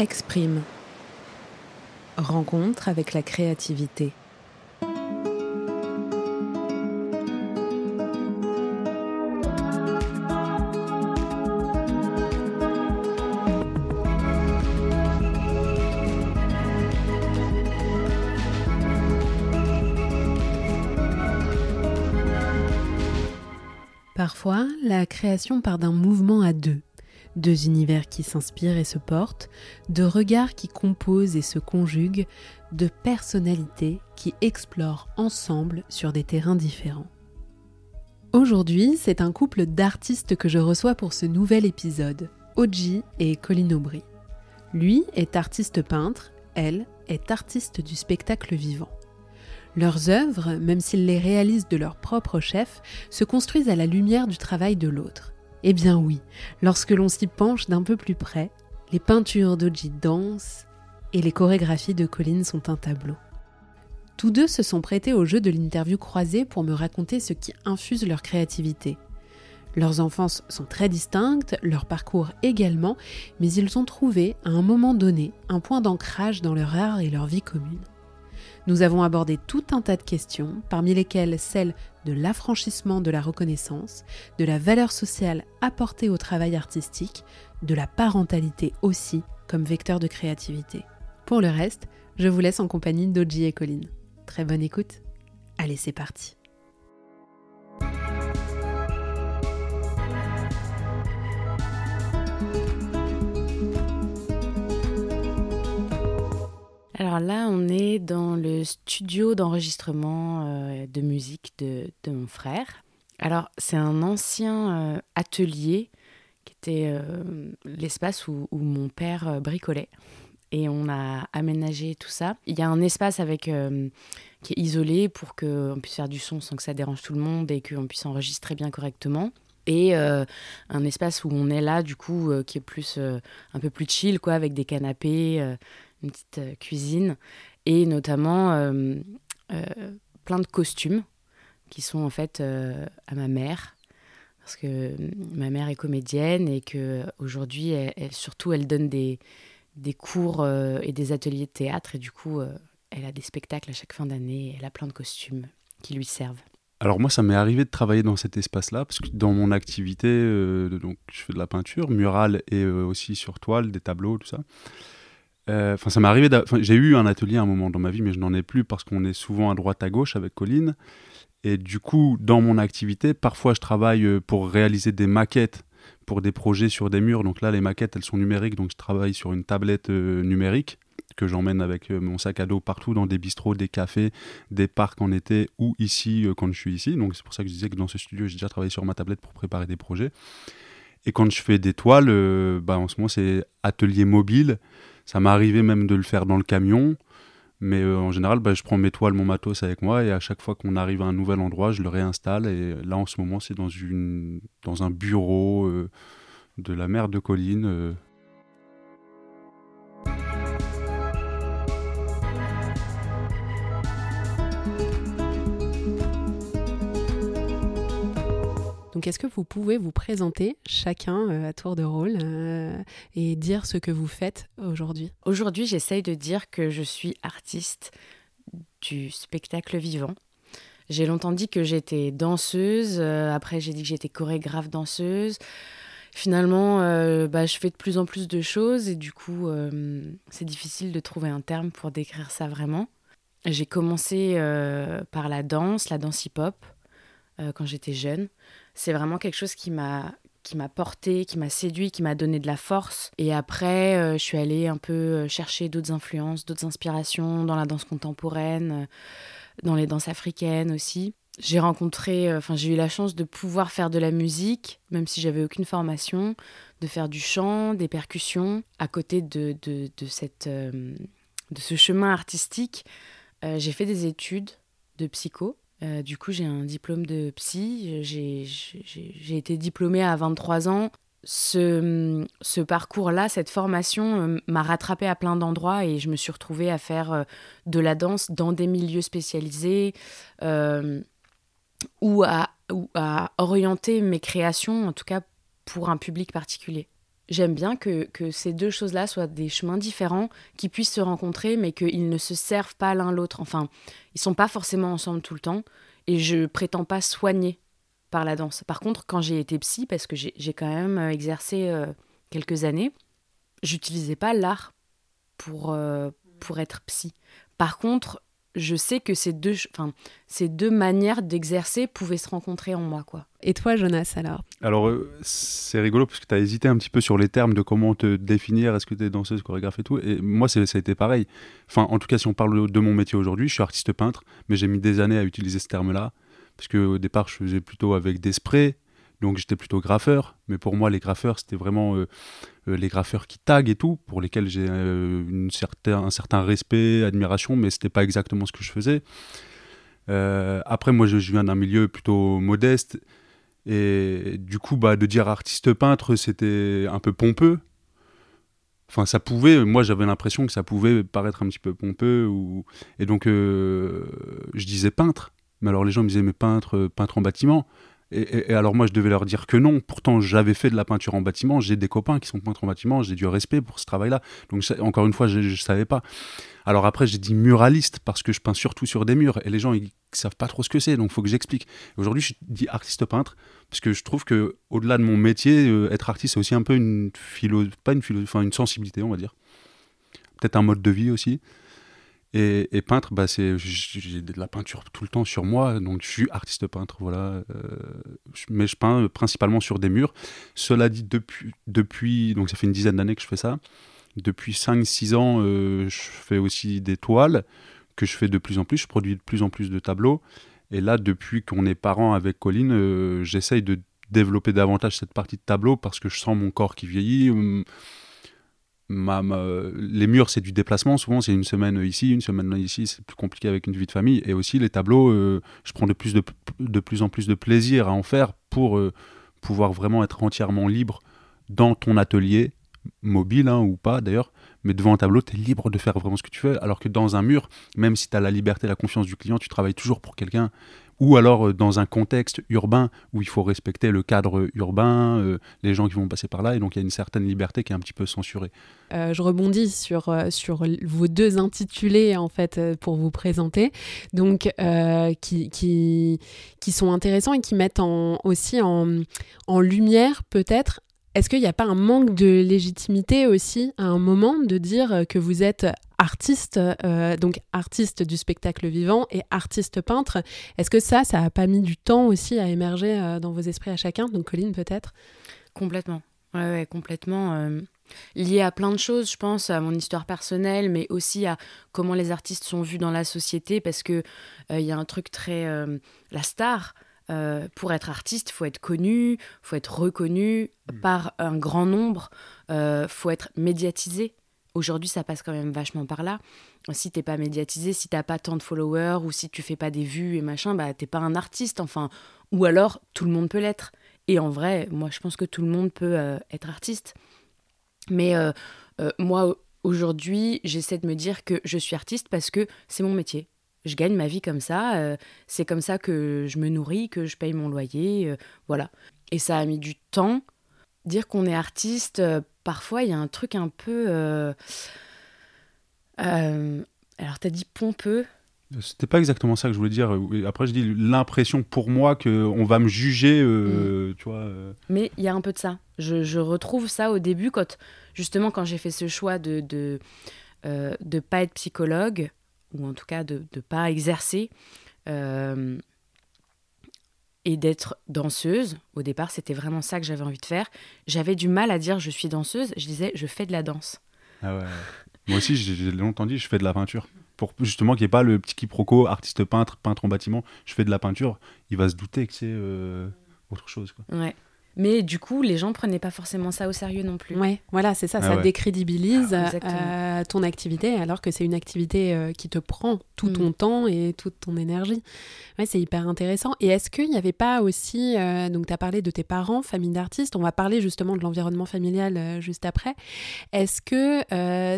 Exprime. Rencontre avec la créativité. Parfois, la création part d'un mouvement à deux deux univers qui s'inspirent et se portent, de regards qui composent et se conjuguent, de personnalités qui explorent ensemble sur des terrains différents. Aujourd'hui, c'est un couple d'artistes que je reçois pour ce nouvel épisode, Oji et Colin Aubry. Lui est artiste peintre, elle est artiste du spectacle vivant. Leurs œuvres, même s'ils les réalisent de leur propre chef, se construisent à la lumière du travail de l'autre. Eh bien oui, lorsque l'on s'y penche d'un peu plus près, les peintures d'Oji dansent et les chorégraphies de Colline sont un tableau. Tous deux se sont prêtés au jeu de l'interview croisée pour me raconter ce qui infuse leur créativité. Leurs enfances sont très distinctes, leur parcours également, mais ils ont trouvé, à un moment donné, un point d'ancrage dans leur art et leur vie commune. Nous avons abordé tout un tas de questions, parmi lesquelles celle de l'affranchissement de la reconnaissance, de la valeur sociale apportée au travail artistique, de la parentalité aussi comme vecteur de créativité. Pour le reste, je vous laisse en compagnie d'Oji et Colline. Très bonne écoute. Allez, c'est parti. Alors là, on est dans le studio d'enregistrement euh, de musique de, mon frère. Alors, c'est un ancien euh, atelier qui était euh, l'espace où, mon père bricolait. Et on a aménagé tout ça. Il y a un espace avec, qui est isolé pour qu'on puisse faire du son sans que ça dérange tout le monde et qu'on puisse enregistrer bien correctement et un espace où on est là du coup qui est plus un peu plus chill quoi avec des canapés une petite euh, cuisine, et notamment euh, euh, plein de costumes qui sont en fait à ma mère parce que ma mère est comédienne et que aujourd'hui surtout elle donne des, des cours et des ateliers de théâtre et du coup elle a des spectacles à chaque fin d'année elle a plein de costumes qui lui servent. Alors moi ça m'est arrivé de travailler dans cet espace-là parce que dans mon activité donc je fais de la peinture murale et aussi sur toile des tableaux tout ça. Euh, enfin, ça m'est arrivé. J'ai eu un atelier à un moment dans ma vie, mais je n'en ai plus parce qu'on est souvent à droite à gauche avec Colline. Et du coup, dans mon activité, parfois je travaille euh, pour réaliser des maquettes pour des projets sur des murs. Donc là, les maquettes, elles sont numériques, donc je travaille sur une tablette euh, numérique que j'emmène avec mon sac à dos partout dans des bistrots, des cafés, des parcs en été ou ici quand je suis ici. Donc c'est pour ça que je disais que dans ce studio, j'ai déjà travaillé sur ma tablette pour préparer des projets. Et quand je fais des toiles, bah, en ce moment, c'est atelier mobile. Ça m'est arrivé même de le faire dans le camion. Mais euh, en général, bah, je prends mes toiles, mon matos avec moi et à chaque fois qu'on arrive à un nouvel endroit, je le réinstalle. Et là, en ce moment, c'est dans, un bureau euh, de la mer de Colline. Euh, Donc, est-ce que vous pouvez vous présenter chacun euh, à tour de rôle euh, et dire ce que vous faites aujourd'hui? Aujourd'hui, j'essaye de dire que je suis artiste du spectacle vivant. J'ai longtemps dit que j'étais danseuse, euh, après j'ai dit que j'étais chorégraphe danseuse. Finalement, bah, je fais de plus en plus de choses et du coup, c'est difficile de trouver un terme pour décrire ça vraiment. J'ai commencé par la danse, la danse hip-hop, quand j'étais jeune c'est vraiment quelque chose qui m'a qui m'a porté, qui m'a séduit, qui m'a donné de la force. Et après, euh, je suis allée un peu euh, chercher d'autres influences, d'autres inspirations dans la danse contemporaine, euh, dans les danses africaines aussi. J'ai rencontré, enfin j'ai eu la chance de pouvoir faire de la musique, même si j'avais aucune formation, de faire du chant, des percussions. À côté de, de, de cette, de ce chemin artistique, j'ai fait des études de psycho euh, du coup, j'ai un diplôme de psy. J'ai été diplômée à 23 ans. Ce, parcours-là, cette formation euh, m'a rattrapée à plein d'endroits et je me suis retrouvée à faire euh, de la danse dans des milieux spécialisés ou à orienter mes créations, en tout cas pour un public particulier. J'aime bien que, que, ces deux choses-là soient des chemins différents, qui puissent se rencontrer, mais qu'ils ne se servent pas l'un l'autre. Enfin, ils sont pas forcément ensemble tout le temps, et je prétends pas soigner par la danse. Par contre, quand j'ai été psy, parce que j'ai quand même euh, exercé euh, quelques années, j'utilisais pas l'art pour, euh, pour être psy. Par contre, je sais que ces deux, enfin, ces deux manières d'exercer pouvaient se rencontrer en moi. quoi. Et toi, Jonas, alors? Alors, c'est rigolo parce que tu as hésité un petit peu sur les termes de comment te définir, est-ce que tu es danseuse, chorégraphe et tout. Et moi, ça a été pareil. Enfin, en tout cas, si on parle de mon métier aujourd'hui, je suis artiste peintre, mais j'ai mis des années à utiliser ce terme-là parce qu'au départ, je faisais plutôt avec des sprays, donc j'étais plutôt graffeur. Mais pour moi, les graffeurs, c'était vraiment euh, euh, les graffeurs qui taguent et tout, pour lesquels j'ai euh, un certain respect, admiration, mais c'était pas exactement ce que je faisais. après, moi, je, viens d'un milieu plutôt modeste. Et du coup, bah, de dire artiste peintre, c'était un peu pompeux. Enfin, ça pouvait, moi j'avais l'impression que ça pouvait paraître un petit peu pompeux. Ou... Et donc, je disais peintre. Mais alors les gens me disaient, mais peintre, euh, peintre en bâtiment. Et, alors moi, je devais leur dire que non. Pourtant, j'avais fait de la peinture en bâtiment. J'ai des copains qui sont peintres en bâtiment. J'ai du respect pour ce travail-là. Donc, encore une fois, je ne savais pas. Alors après, j'ai dit muraliste parce que je peins surtout sur des murs. Et les gens, ils savent pas trop ce que c'est. Donc, il faut que j'explique. Aujourd'hui, je dis artiste peintre parce que je trouve que au-delà de mon métier, euh, être artiste, c'est aussi un peu une philo, pas une philo, une sensibilité, on va dire. Peut-être un mode de vie aussi. Et, peintre, bah j'ai de la peinture tout le temps sur moi, donc je suis artiste peintre, voilà. Euh, mais je peins principalement sur des murs. Cela dit, depuis, depuis donc ça fait une dizaine d'années que je fais ça. Depuis 5-6 ans, euh, je fais aussi des toiles que je fais de plus en plus. Je produis de plus en plus de tableaux. Et là, depuis qu'on est parents avec Colline, euh, j'essaye de développer davantage cette partie de tableau parce que je sens mon corps qui vieillit hum, les murs, c'est du déplacement. Souvent, c'est une semaine ici, une semaine ici. C'est plus compliqué avec une vie de famille. Et aussi, les tableaux, euh, je prends de plus, de, de, plus en plus de plaisir à en faire pour euh, pouvoir vraiment être entièrement libre dans ton atelier, mobile hein, ou pas d'ailleurs. Mais devant un tableau, tu es libre de faire vraiment ce que tu veux. Alors que dans un mur, même si tu as la liberté, la confiance du client, tu travailles toujours pour quelqu'un ou alors euh, dans un contexte urbain où il faut respecter le cadre urbain, euh, les gens qui vont passer par là, et donc il y a une certaine liberté qui est un petit peu censurée. Euh, je rebondis sur, sur vos deux intitulés en fait pour vous présenter, donc qui, qui, qui, sont intéressants et qui mettent en, aussi en, en lumière peut-être est-ce qu'il n'y a pas un manque de légitimité aussi à un moment de dire que vous êtes artiste, euh, donc artiste du spectacle vivant et artiste peintre? Est-ce que ça, ça n'a pas mis du temps aussi à émerger euh, dans vos esprits à chacun? Donc Colline peut-être? Complètement. Ouais, complètement. Euh, lié à plein de choses, je pense, à mon histoire personnelle, mais aussi à comment les artistes sont vus dans la société, parce que il y a un truc très... la star, euh, pour être artiste, faut être connu, faut être reconnu mm. par un grand nombre, euh, faut être médiatisé. Aujourd'hui, ça passe quand même vachement par là. Si t'es pas médiatisé, si t'as pas tant de followers ou si tu fais pas des vues et machin, bah t'es pas un artiste. Enfin, ou alors tout le monde peut l'être. Et en vrai, moi, je pense que tout le monde peut euh, être artiste. Mais euh, moi, aujourd'hui, j'essaie de me dire que je suis artiste parce que c'est mon métier je gagne ma vie comme ça, euh, c'est comme ça que je me nourris, que je paye mon loyer, euh, voilà. Et ça a mis du temps. Dire qu'on est artiste, euh, parfois il y a un truc un peu... alors t'as dit pompeux, c'était pas exactement ça que je voulais dire. Après, je dis l'impression pour moi qu'on va me juger, mm. tu vois. Mais il y a un peu de ça. Je, retrouve ça au début, quand justement quand j'ai fait ce choix de de, de pas être psychologue, ou en tout cas de ne pas exercer, euh, et d'être danseuse. Au départ, c'était vraiment ça que j'avais envie de faire. J'avais du mal à dire je suis danseuse, je disais je fais de la danse. Ah ouais. Moi aussi, j'ai longtemps dit je fais de la peinture. Pour justement qu'il n'y ait pas le petit quiproquo artiste peintre, peintre en bâtiment, je fais de la peinture. Il va se douter que c'est euh, autre chose. Quoi. Ouais. Mais du coup, les gens prenaient pas forcément ça au sérieux non plus. Ouais, voilà, c'est ça, ah ça décrédibilise ah, euh, ton activité alors que c'est une activité euh, qui te prend tout ton mm. temps et toute ton énergie. Ouais, c'est hyper intéressant. Et est-ce qu'il n'y avait pas aussi, euh, donc tu as parlé de tes parents, famille d'artistes, on va parler justement de l'environnement familial juste après. Est-ce que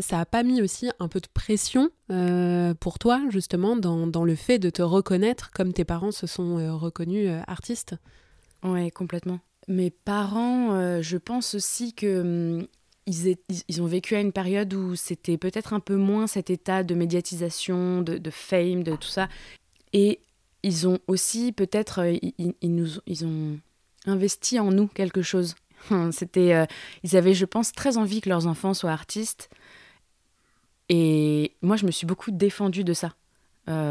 ça a pas mis aussi un peu de pression pour toi justement dans, dans, le fait de te reconnaître comme tes parents se sont reconnus artistes? Ouais, complètement mes parents, euh, je pense aussi que hum, ils, ont vécu à une période où c'était peut-être un peu moins cet état de médiatisation, de, fame, de tout ça. Et ils ont aussi peut-être, euh, ils, nous, ils ont investi en nous quelque chose. C'était, euh, ils avaient, je pense, très envie que leurs enfants soient artistes. Et moi, je me suis beaucoup défendue de ça.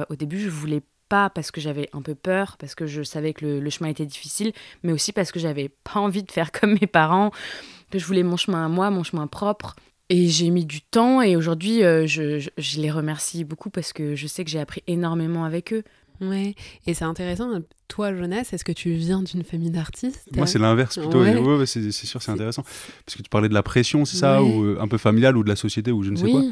Au début, je voulais pas parce que j'avais un peu peur, parce que je savais que le, chemin était difficile, mais aussi parce que j'avais pas envie de faire comme mes parents, que je voulais mon chemin à moi, mon chemin propre. Et j'ai mis du temps et aujourd'hui, je, je, les remercie beaucoup parce que je sais que j'ai appris énormément avec eux. Ouais, et c'est intéressant. Toi, Jonas, est-ce que tu viens d'une famille d'artistes? Moi, c'est l'inverse plutôt. Ouais. c'est sûr, c'est intéressant. Parce que tu parlais de la pression, c'est ça, ou euh, un peu familiale, ou de la société, ou je ne sais quoi.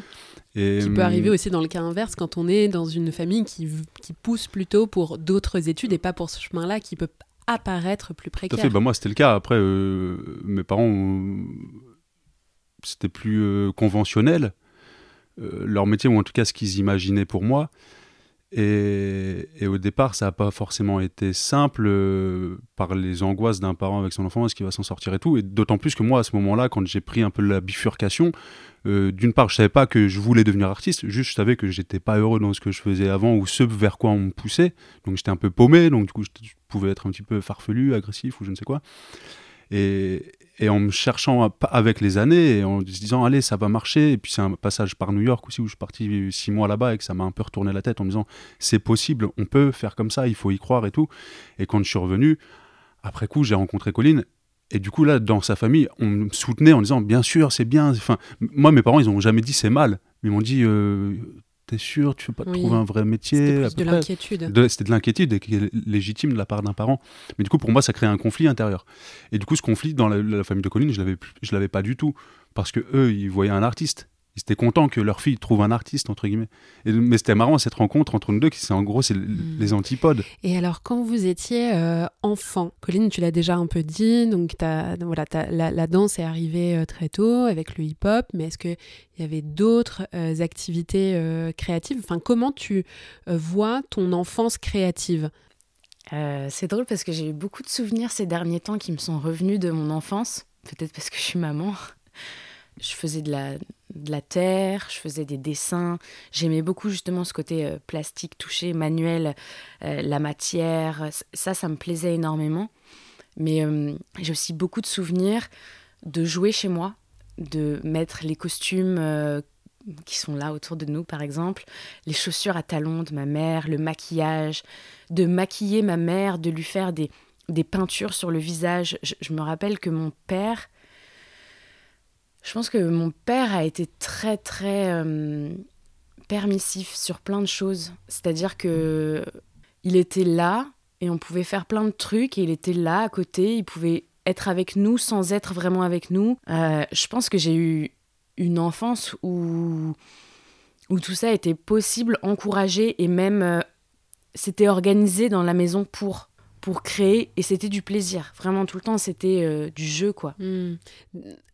Et, qui peut arriver hum, aussi dans le cas inverse quand on est dans une famille qui, qui pousse plutôt pour d'autres études et pas pour ce chemin-là qui peut apparaître plus précaire. Tout à fait. Bah, moi, c'était le cas. Après, euh, mes parents, c'était plus euh, conventionnel. leur métier, ou en tout cas ce qu'ils imaginaient pour moi. Et, au départ, ça n'a pas forcément été simple euh, par les angoisses d'un parent avec son enfant, est-ce qu'il va s'en sortir et tout. Et d'autant plus que moi, à ce moment-là, quand j'ai pris un peu la bifurcation, euh, d'une part, je savais pas que je voulais devenir artiste, juste je savais que j'étais pas heureux dans ce que je faisais avant ou ce vers quoi on me poussait. Donc j'étais un peu paumé, donc du coup, je pouvais être un petit peu farfelu, agressif ou je ne sais quoi. Et, en me cherchant avec les années et en se disant allez ça va marcher. Et puis c'est un passage par New York aussi où je suis parti six mois là-bas et que ça m'a un peu retourné la tête en me disant c'est possible on peut faire comme ça il faut y croire et tout. Et quand je suis revenu après coup j'ai rencontré Colline. Et du coup là dans sa famille on me soutenait en disant bien sûr c'est bien. Enfin moi mes parents ils ont jamais dit c'est mal. Ils m'ont dit euh, t'es sûr, tu veux pas trouver un vrai métier C'était de l'inquiétude. C'était de l'inquiétude et qui est légitime de la part d'un parent. Mais du coup, pour moi, ça crée un conflit intérieur. Et du coup, ce conflit dans la, famille de Colline, je l'avais pas du tout parce que eux, ils voyaient un artiste ils étaient contents que leur fille trouve un artiste, entre guillemets. Et, mais c'était marrant cette rencontre entre nous deux, qui c'est en gros, c'est hmm. les antipodes. Et alors, quand vous étiez euh, enfant, Colline, tu l'as déjà un peu dit, donc voilà, la, danse est arrivée euh, très tôt avec le hip-hop, mais est-ce qu'il y avait d'autres euh, activités créatives? Enfin, comment tu vois ton enfance créative? C'est drôle parce que j'ai eu beaucoup de souvenirs ces derniers temps qui me sont revenus de mon enfance, peut-être parce que je suis maman je faisais de la, de la terre, je faisais des dessins. J'aimais beaucoup justement ce côté euh, plastique touché, manuel, euh, la matière. Ça, ça me plaisait énormément. Mais euh, j'ai aussi beaucoup de souvenirs de jouer chez moi, de mettre les costumes qui sont là autour de nous, par exemple, les chaussures à talons de ma mère, le maquillage, de maquiller ma mère, de lui faire des, des peintures sur le visage. je me rappelle que mon père je pense que mon père a été très très euh, permissif sur plein de choses. C'est-à-dire que il était là et on pouvait faire plein de trucs et il était là à côté. Il pouvait être avec nous sans être vraiment avec nous. Euh, je pense que j'ai eu une enfance où où tout ça était possible, encouragé et même euh, c'était organisé dans la maison pour pour créer et c'était du plaisir. Vraiment tout le temps, c'était du jeu quoi. Hmm.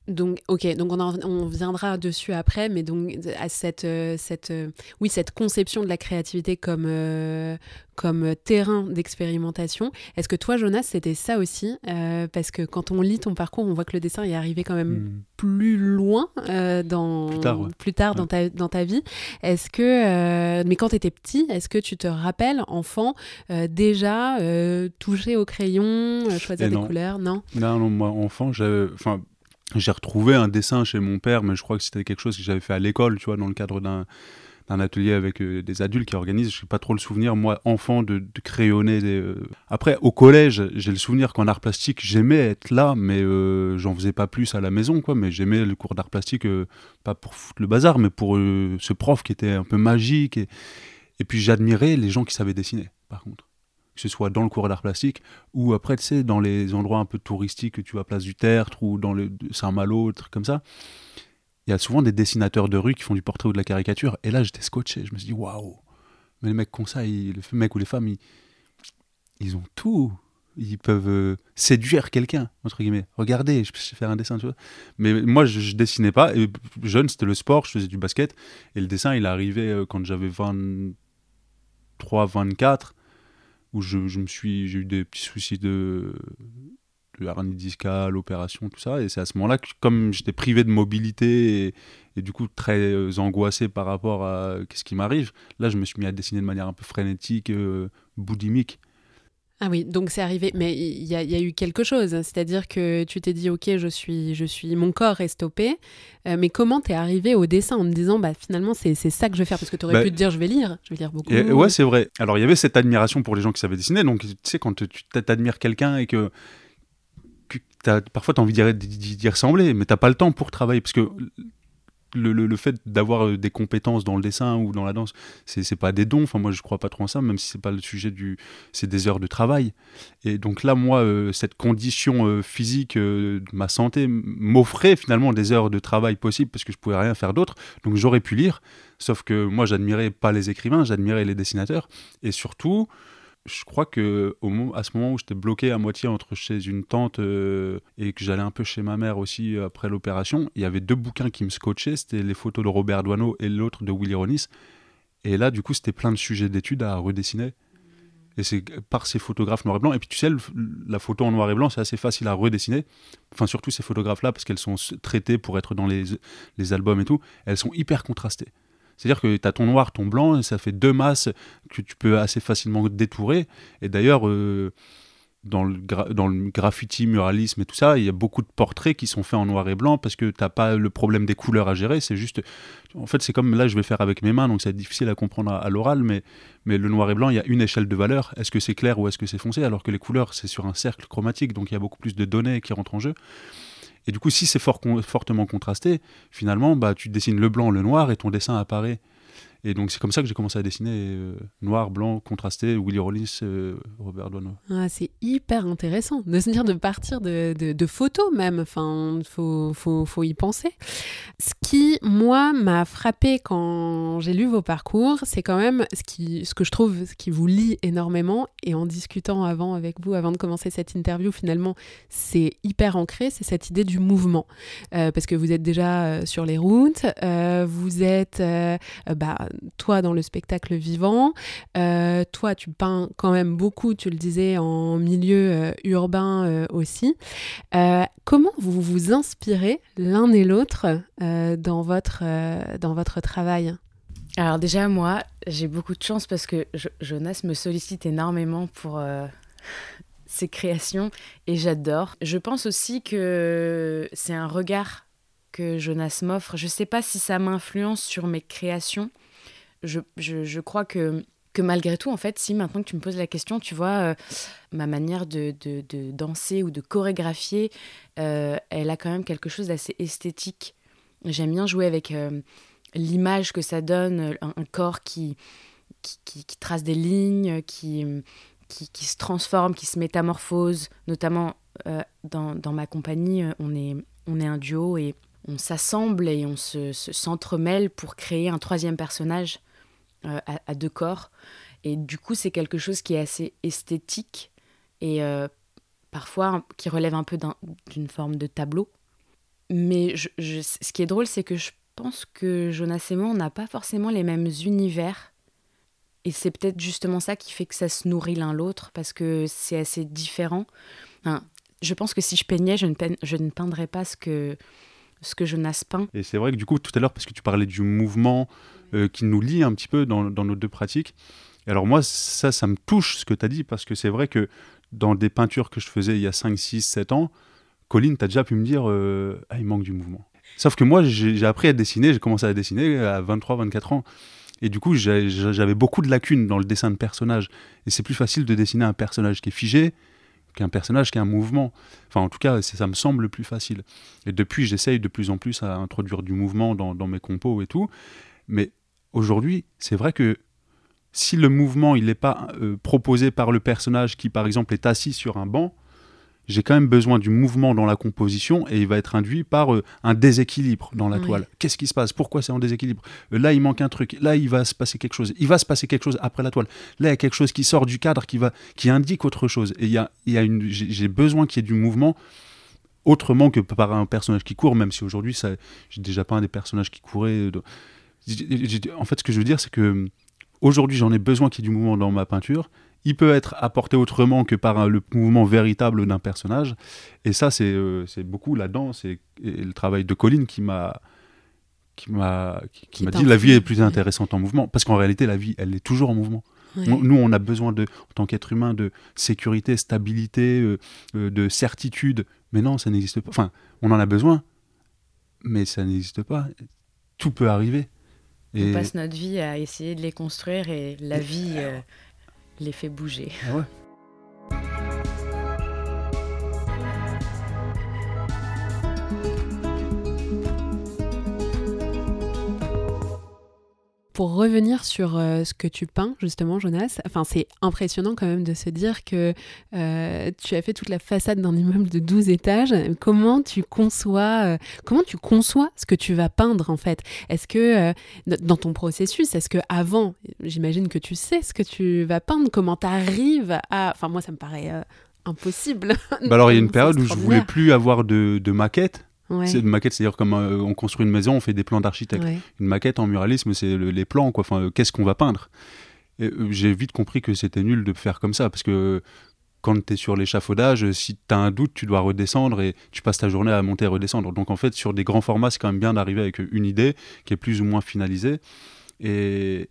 Donc, ok, donc on, on, viendra dessus après, mais donc à cette, euh, cette, euh, oui, cette conception de la créativité comme, euh, comme terrain d'expérimentation. Est-ce que toi, Jonas, c'était ça aussi Parce que quand on lit ton parcours, on voit que le dessin est arrivé quand même hmm. plus loin, dans, plus tard, dans, ta, dans ta vie. Est-ce que, mais quand tu étais petit, est-ce que tu te rappelles, enfant, déjà toucher au crayon, choisir des couleurs? Non? Non, non, moi, enfant, j'avais. Enfin, j'ai retrouvé un dessin chez mon père, mais je crois que c'était quelque chose que j'avais fait à l'école, tu vois, dans le cadre d'un d'un atelier avec euh, des adultes qui organisent. Je n'ai pas trop le souvenir, moi, enfant, de, crayonner. Des, euh. Après, au collège, j'ai le souvenir qu'en art plastique, j'aimais être là, mais euh, j'en faisais pas plus à la maison, quoi. Mais j'aimais le cours d'art plastique, pas pour foutre le bazar, mais pour ce prof qui était un peu magique. Et, et puis j'admirais les gens qui savaient dessiner, par contre que ce soit dans le cours d'art plastique ou après, tu sais, dans les endroits un peu touristiques que tu vas Place du Tertre ou dans le Saint-Malo, comme ça. Il y a souvent des dessinateurs de rue qui font du portrait ou de la caricature. Et là, j'étais scotché. Je me suis dit, waouh! Mais les mecs comme ça, les mecs ou les femmes, ils, ont tout. Ils peuvent euh, séduire quelqu'un, entre guillemets. Regardez, je peux faire un dessin, tu vois. Mais moi, je, je dessinais pas. Jeune, c'était le sport, je faisais du basket. Et le dessin, il arrivé euh, quand j'avais 23, 24 où je, je me suis, j'ai eu des petits soucis de, de hernie discale, opération, tout ça. Et c'est à ce moment-là que, comme j'étais privé de mobilité et, du coup très euh, angoissé par rapport à ce qui m'arrive, là, je me suis mis à dessiner de manière un peu frénétique, euh. Ah oui, donc c'est arrivé, mais il y, a eu quelque chose, c'est-à-dire que tu t'es dit, ok, je suis, je suis, mon corps est stoppé, euh, mais comment t'es arrivé au dessin en me disant, bah finalement c'est ça que je vais faire, parce que tu aurais bah pu te dire, je vais lire, je vais lire beaucoup. ouais, c'est vrai. Alors il y avait cette admiration pour les gens qui savaient dessiner, donc tu sais quand tu t'admires quelqu'un et que, parfois tu as envie d'y ressembler, mais t'as pas le temps pour travailler, parce que le, fait d'avoir euh, des compétences dans le dessin ou dans la danse, c'est pas des dons. Enfin, moi, je crois pas trop en ça, même si c'est pas le sujet du. C'est des heures de travail. Et donc là, moi, euh, cette condition euh, physique de ma santé m'offrait finalement des heures de travail possibles parce que je pouvais rien faire d'autre. Donc j'aurais pu lire. Sauf que moi, j'admirais pas les écrivains, j'admirais les dessinateurs. Et surtout, je crois que au à ce moment où j'étais bloqué à moitié entre chez une tante euh, et que j'allais un peu chez ma mère aussi euh, après l'opération, il y avait deux bouquins qui me scotchaient, c'était les photos de Robert Doisneau et l'autre de Willy Ronis. Et là, du coup, c'était plein de sujets d'études à redessiner. Et c'est par ces photographes noir et blanc. Et puis tu sais, la photo en noir et blanc, c'est assez facile à redessiner. Enfin, surtout ces photographes-là, parce qu'elles sont traitées pour être dans les, les albums et tout. Elles sont hyper contrastées. C'est-à-dire que tu as ton noir, ton blanc, et ça fait deux masses que tu peux assez facilement détourer. Et d'ailleurs, euh, dans, le dans le graffiti, muralisme et tout ça, il y a beaucoup de portraits qui sont faits en noir et blanc parce que tu n'as pas le problème des couleurs à gérer. C'est juste. En fait, c'est comme là, je vais faire avec mes mains, donc c'est difficile à comprendre à, l'oral, mais, mais le noir et blanc, il y a une échelle de valeur. Est-ce que c'est clair ou est-ce que c'est foncé? Alors que les couleurs, c'est sur un cercle chromatique, donc il y a beaucoup plus de données qui rentrent en jeu. Et du coup, si c'est fortement contrasté, finalement, bah, tu dessines le blanc, le noir, et ton dessin apparaît. Et donc c'est comme ça que j'ai commencé à dessiner euh, noir, blanc, contrasté, Willy Rollins, euh, Robert Doisneau. Ah, c'est hyper intéressant de se dire de partir de, de, photos même. Enfin, faut, faut, faut, y penser. Ce qui, moi, m'a frappé quand j'ai lu vos parcours, c'est quand même ce, qui, ce que je trouve, ce qui vous lie énormément. Et en discutant avant avec vous, avant de commencer cette interview, finalement, c'est hyper ancré, c'est cette idée du mouvement. Euh, parce que vous êtes déjà sur les routes, vous êtes bah, toi dans le spectacle vivant, euh, toi tu peins quand même beaucoup, tu le disais, en milieu euh, urbain euh, aussi. comment vous vous inspirez l'un et l'autre dans, votre, dans votre travail? Alors déjà moi j'ai beaucoup de chance parce que Jonas me sollicite énormément pour ses créations et j'adore. Je pense aussi que c'est un regard que Jonas m'offre. Je ne sais pas si ça m'influence sur mes créations, je, je, je, crois que, que malgré tout, en fait, si maintenant que tu me poses la question, tu vois, euh, ma manière de, de, de, danser ou de chorégraphier, euh, elle a quand même quelque chose d'assez esthétique. J'aime bien jouer avec euh, l'image que ça donne, un, corps qui qui, qui, trace des lignes, qui, qui, qui, se transforme, qui se métamorphose. Notamment dans, dans, ma compagnie, on est, on est un duo et on s'assemble et on se, s'entremêle pour créer un troisième personnage euh, à, deux corps. Et du coup, c'est quelque chose qui est assez esthétique et euh, parfois qui relève un peu d'une forme de tableau. Mais je, ce qui est drôle, c'est que je pense que Jonas et moi, on n'a pas forcément les mêmes univers. Et c'est peut-être justement ça qui fait que ça se nourrit l'un l'autre, parce que c'est assez différent. je pense que si je peignais, je ne, je ne peindrais pas ce que, ce que Jonas peint. Et c'est vrai que du coup, tout à l'heure, parce que tu parlais du mouvement, euh, qui nous lie un petit peu dans, nos deux pratiques. alors moi, ça, ça me touche ce que tu as dit, parce que c'est vrai que dans des peintures que je faisais il y a 5, 6, 7 ans, Colline, tu as déjà pu me dire, euh, ah, il manque du mouvement. Sauf que moi, j'ai appris à dessiner, j'ai commencé à dessiner à 23, 24 ans. Et du coup, j'avais beaucoup de lacunes dans le dessin de personnage. Et c'est plus facile de dessiner un personnage qui est figé qu'un personnage qui a un mouvement. Enfin, en tout cas, ça me semble plus facile. Et depuis, j'essaye de plus en plus à introduire du mouvement dans, dans mes compos et tout. Mais aujourd'hui, c'est vrai que si le mouvement il n'est pas euh, proposé par le personnage qui, par exemple, est assis sur un banc, j'ai quand même besoin du mouvement dans la composition et il va être induit par euh, un déséquilibre dans la toile. Qu'est-ce qui se passe? Pourquoi c'est en déséquilibre? Euh, Là, il manque un truc. Là, il va se passer quelque chose. Il va se passer quelque chose après la toile. Là, il y a quelque chose qui sort du cadre, qui, va, qui indique autre chose. Et il y a, y a une, j'ai besoin qu'il y ait du mouvement autrement que par un personnage qui court, même si aujourd'hui, j'ai déjà pas un des personnages qui couraient en fait, ce que je veux dire, c'est que aujourd'hui, j'en ai besoin qu'il y ait du mouvement dans ma peinture. Il peut être apporté autrement que par le mouvement véritable d'un personnage. Et ça, c'est euh, beaucoup la danse et, le travail de Colline qui m'a qui m'a qui, m'a dit la vie est plus intéressante en mouvement. Parce qu'en réalité la vie elle est toujours en mouvement. Nous on a besoin de en tant qu'être humain de sécurité stabilité euh, euh, de certitude. Mais non ça n'existe pas. Enfin on en a besoin mais ça n'existe pas. Tout peut arriver. On passe notre vie à essayer de les construire et la vie les fait bouger. Ah. Pour revenir sur euh, ce que tu peins, justement, Jonas, enfin, c'est impressionnant quand même de se dire que euh, tu as fait toute la façade d'un immeuble de 12 étages. Comment tu conçois, euh, comment tu conçois ce que tu vas peindre, en fait? Est-ce que, dans ton processus, est-ce que avant, j'imagine que tu sais ce que tu vas peindre, comment tu arrives à... Enfin, moi, ça me paraît impossible. Bah alors, il y a une période où je voulais plus avoir de, de maquette c'est une maquette, c'est-à-dire comme euh, on construit une maison, on fait des plans d'architecte. Une maquette en muralisme, c'est les plans, quoi. Enfin, euh, qu'est-ce qu'on va peindre? Euh, J'ai vite compris que c'était nul de faire comme ça, parce que quand tu es sur l'échafaudage, si tu as un doute, tu dois redescendre et tu passes ta journée à monter et redescendre. Donc en fait, sur des grands formats, c'est quand même bien d'arriver avec une idée qui est plus ou moins finalisée. Et,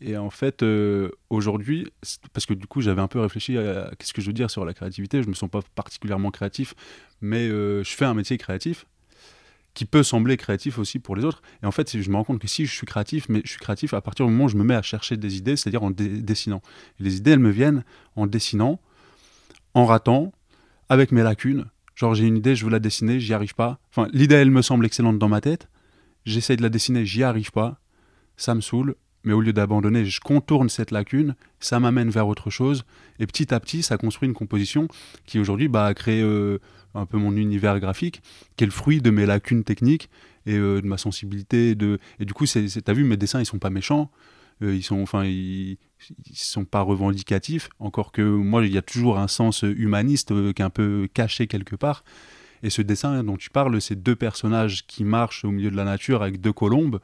et en fait, euh, aujourd'hui, parce que du coup, j'avais un peu réfléchi à, qu'est-ce que je veux dire sur la créativité. Je me sens pas particulièrement créatif, mais euh, je fais un métier créatif qui peut sembler créatif aussi pour les autres. Et en fait, je me rends compte que si je suis créatif, mais je suis créatif à partir du moment où je me mets à chercher des idées, c'est-à-dire en dessinant. les idées, elles me viennent en dessinant, en ratant, avec mes lacunes. Genre, j'ai une idée, je veux la dessiner, j'y arrive pas. Enfin, l'idée, elle me semble excellente dans ma tête. J'essaye de la dessiner, j'y arrive pas. Ça me saoule mais au lieu d'abandonner, je contourne cette lacune, ça m'amène vers autre chose, et petit à petit, ça construit une composition qui aujourd'hui bah, a créé euh, un peu mon univers graphique, qui est le fruit de mes lacunes techniques et euh, de ma sensibilité. Et du coup, tu as vu, mes dessins, ils sont pas méchants, euh, ils sont, enfin, ils, sont pas revendicatifs, encore que moi, il y a toujours un sens humaniste qui est un peu caché quelque part. Et ce dessin dont tu parles, c'est deux personnages qui marchent au milieu de la nature avec deux colombes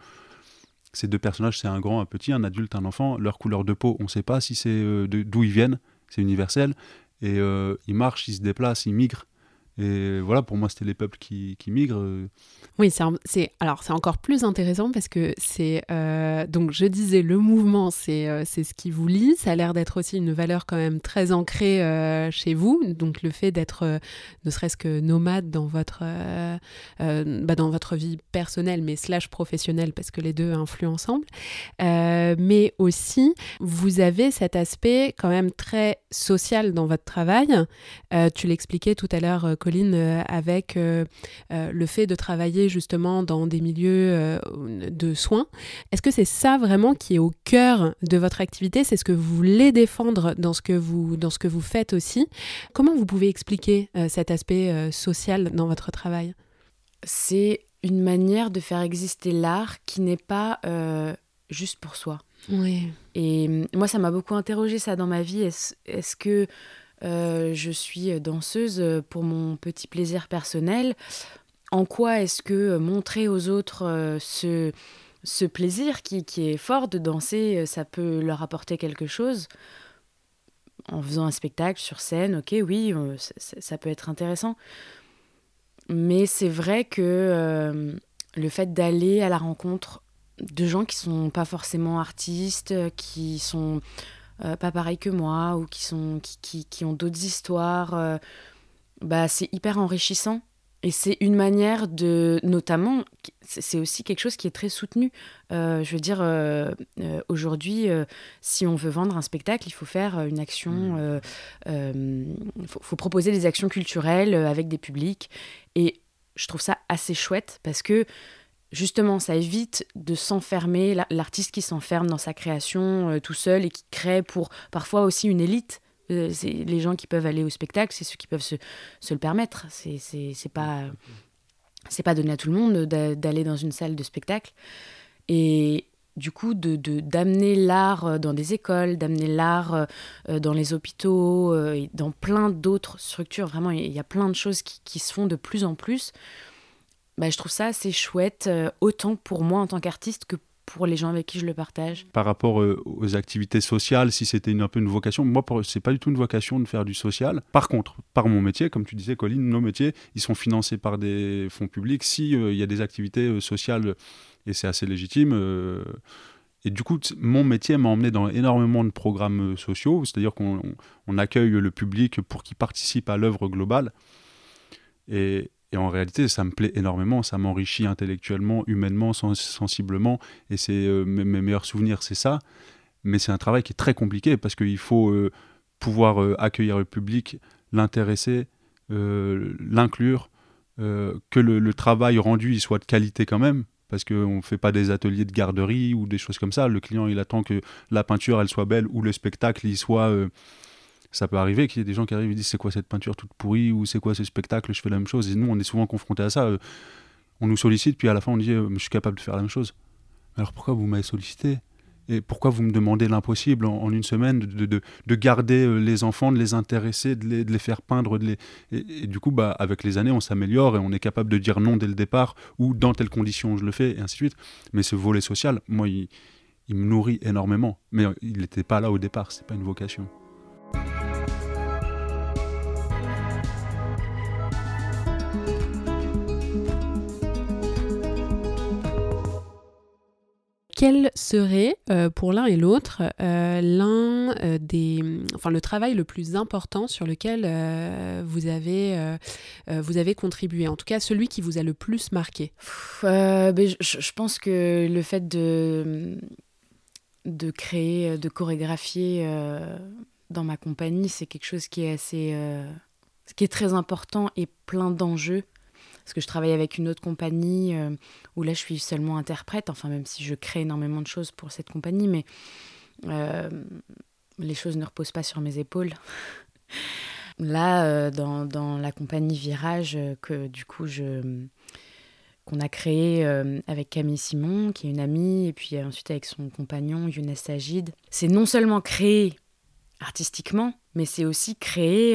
ces deux personnages, c'est un grand, un petit, un adulte, un enfant. Leur couleur de peau, on ne sait pas si c'est euh, d'où ils viennent, c'est universel. Et euh, ils marchent, ils se déplacent, ils migrent. Et voilà, pour moi, c'était les peuples qui, migrent. Euh. Oui, c'est alors c'est encore plus intéressant parce que c'est euh, donc je disais le mouvement, c'est euh, c'est ce qui vous lie. Ça a l'air d'être aussi une valeur quand même très ancrée chez vous. Donc le fait d'être ne serait-ce que nomade dans votre bah, dans votre vie personnelle, mais slash professionnelle parce que les deux influent ensemble. mais aussi vous avez cet aspect quand même très social dans votre travail. tu l'expliquais tout à l'heure Colline, euh, avec euh, euh, le fait de travailler justement dans des milieux de soins. Est-ce que c'est ça vraiment qui est au cœur de votre activité? C'est ce que vous voulez défendre dans ce que vous, dans ce que vous faites aussi Comment vous pouvez expliquer cet aspect social dans votre travail? C'est une manière de faire exister l'art qui n'est pas juste pour soi. Oui. Et hum, moi, ça m'a beaucoup interrogé ça dans ma vie. Est-ce que euh, je suis danseuse pour mon petit plaisir personnel. En quoi est-ce que montrer aux autres euh, ce, ce plaisir qui, qui, est fort de danser, euh, ça peut leur apporter quelque chose? En faisant un spectacle sur scène, ok, oui, ça, peut être intéressant. Mais c'est vrai que le fait d'aller à la rencontre de gens qui sont pas forcément artistes, qui sont euh, pas pareil que moi ou qui, sont, qui, qui, ont d'autres histoires, euh, bah, c'est hyper enrichissant. Et c'est une manière de, notamment, c'est aussi quelque chose qui est très soutenu. Euh, je veux dire, aujourd'hui, si on veut vendre un spectacle, il faut faire une action, il faut, faut, proposer des actions culturelles avec des publics. Et je trouve ça assez chouette parce que justement, ça évite de s'enfermer, l'artiste qui s'enferme dans sa création euh, tout seul et qui crée pour parfois aussi une élite. Euh, c'est les gens qui peuvent aller au spectacle, c'est ceux qui peuvent se, le permettre. C'est pas c'est pas donné à tout le monde d'aller dans une salle de spectacle. Et du coup, de d'amener l'art euh, dans des écoles, d'amener l'art dans les hôpitaux, et dans plein d'autres structures. Vraiment, il y a plein de choses qui, qui se font de plus en plus bah, je trouve ça assez chouette, euh, autant pour moi en tant qu'artiste que pour les gens avec qui je le partage. Par rapport euh, aux activités sociales, si c'était un peu une vocation, moi, c'est pas du tout une vocation de faire du social. Par contre, par mon métier, comme tu disais, Colline, nos métiers, ils sont financés par des fonds publics. S'il euh, y a des activités sociales, et c'est assez légitime, et du coup, mon métier m'a emmené dans énormément de programmes sociaux, c'est-à-dire qu'on accueille le public pour qu'il participe à l'œuvre globale. Et, et en réalité, ça me plaît énormément, ça m'enrichit intellectuellement, humainement, sensiblement, et c'est euh, mes, meilleurs souvenirs, c'est ça. Mais c'est un travail qui est très compliqué parce qu'il faut euh, pouvoir euh, accueillir le public, l'intéresser, l'inclure, que le, travail rendu il soit de qualité quand même, parce qu'on ne fait pas des ateliers de garderie ou des choses comme ça. Le client, il attend que la peinture, elle soit belle ou le spectacle, il soit ça peut arriver qu'il y ait des gens qui arrivent et disent c'est quoi cette peinture toute pourrie ou c'est quoi ce spectacle, je fais la même chose. Et nous, on est souvent confrontés à ça. Euh, on nous sollicite, puis à la fin, on dit euh, je suis capable de faire la même chose. Alors pourquoi vous m'avez sollicité? Et pourquoi vous me demandez l'impossible en, une semaine de, de, de, garder euh, les enfants, de les intéresser, de les, faire peindre. Et, du coup, bah, avec les années, on s'améliore et on est capable de dire non dès le départ ou dans telles conditions je le fais, et ainsi de suite. Mais ce volet social, moi, il, il me nourrit énormément. Mais il n'était pas là au départ, c'est pas une vocation. Quel serait euh, pour l'un et l'autre euh, l'un euh, des, enfin le travail le plus important sur lequel vous avez contribué, en tout cas celui qui vous a le plus marqué. Ben, je, je, pense que le fait de de créer, de chorégraphier dans ma compagnie, c'est quelque chose qui est assez, qui est très important et plein d'enjeux parce que je travaille avec une autre compagnie euh, où là je suis seulement interprète, enfin même si je crée énormément de choses pour cette compagnie, mais euh, les choses ne reposent pas sur mes épaules. là, euh, dans, la compagnie Virage, que du coup je qu'on a créé avec Camille Simon, qui est une amie, et puis ensuite avec son compagnon Younes Sagid. C'est non seulement créé artistiquement, mais c'est aussi créé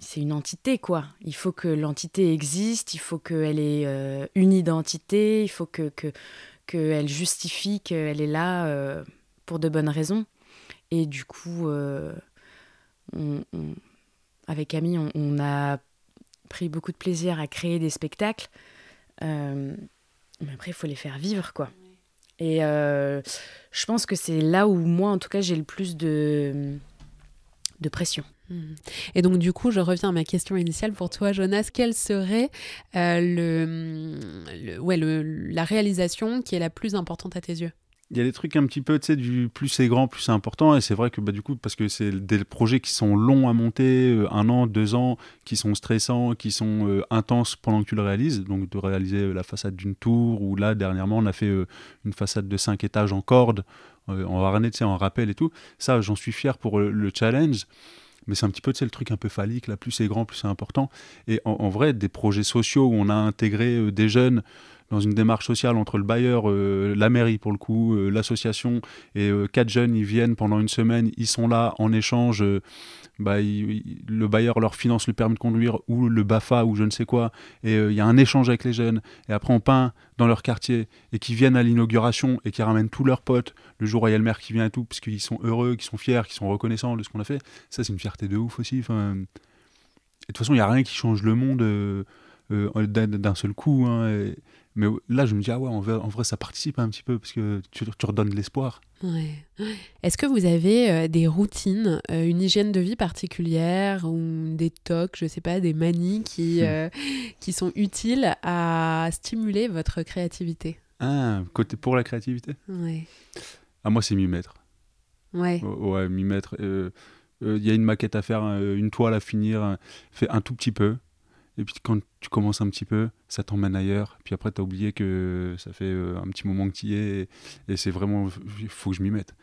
c'est une entité, quoi. Il faut que l'entité existe, il faut qu'elle ait euh, une identité, il faut que qu'elle justifie qu'elle est là euh, pour de bonnes raisons. Et du coup, euh, avec Camille, on, a pris beaucoup de plaisir à créer des spectacles. mais après, il faut les faire vivre, quoi. Et je pense que c'est là où moi, en tout cas, j'ai le plus de, de pression. Hmm. Et donc du coup, je reviens à ma question initiale pour toi, Jonas. Quelle serait euh, le, ouais, le, la réalisation qui est la plus importante à tes yeux? Il y a des trucs un petit peu, tu sais, du plus c'est grand, plus c'est important. Et c'est vrai que bah, du coup, parce que c'est des projets qui sont longs à monter, euh, un an, deux ans, qui sont stressants, qui sont euh, intenses pendant que tu le réalises. Donc de réaliser la façade d'une tour, ou là, dernièrement, on a fait une façade de cinq étages en corde, en harnais, tu en rappel et tout. Ça, j'en suis fier pour le challenge mais c'est un petit peu le truc un peu phallique, là, plus c'est grand, plus c'est important. Et en, vrai, des projets sociaux où on a intégré euh, des jeunes dans une démarche sociale entre le bailleur, euh, la mairie pour le coup, euh, l'association, et quatre jeunes, ils viennent pendant une semaine, ils sont là en échange bah, le bailleur leur finance le permis de conduire ou le BAFA ou je ne sais quoi, et euh, il y a un échange avec les jeunes, et après on peint dans leur quartier, et qui viennent à l'inauguration, et qui ramènent tous leurs potes, le jour où il y a le maire qui vient et tout, parce qu'ils sont heureux, qu'ils sont fiers, qu'ils sont reconnaissants de ce qu'on a fait, ça c'est une fierté de ouf aussi. Et de toute façon, il n'y a rien qui change le monde euh, euh, d'un seul coup. Hein, mais là, je me dis, ah ouais, en vrai, ça participe un petit peu, parce que tu, tu redonnes de l'espoir. Ouais. Est-ce que vous avez euh, des routines, euh, une hygiène de vie particulière ou des tocs, je sais pas, des manies qui, hmm. euh, qui sont utiles à stimuler votre créativité? Ah, côté pour la créativité? Ouais. Ah, moi, c'est m'y mettre. Ouais. ouais, m'y mettre. Il y a une maquette à faire, une toile à finir, fait un tout petit peu. Et puis quand tu commences un petit peu, ça t'emmène ailleurs. Puis après, tu as oublié que ça fait euh, un petit moment que tu y es. Et, c'est vraiment, il faut que je m'y mette.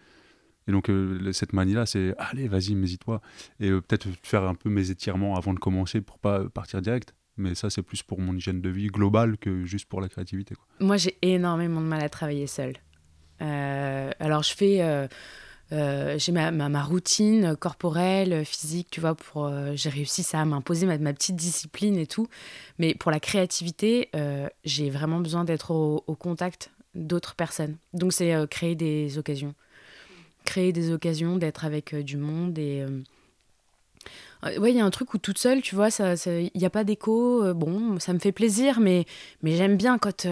Et donc, euh, cette manie-là, c'est allez, vas-y, mésite toi Et euh, peut-être faire un peu mes étirements avant de commencer pour pas partir direct. Mais ça, c'est plus pour mon hygiène de vie globale que juste pour la créativité. Quoi. Moi, j'ai énormément de mal à travailler seul. alors, je fais euh, j'ai ma, ma, routine corporelle, physique, tu vois, pour euh, j'ai réussi ça à m'imposer ma, petite discipline et tout. Mais pour la créativité, euh, j'ai vraiment besoin d'être au, contact d'autres personnes. Donc c'est créer des occasions. Créer des occasions d'être avec du monde et Ouais, il y a un truc où toute seule, tu vois, il ça, n'y a pas d'écho. bon, ça me fait plaisir, mais, mais j'aime bien quand,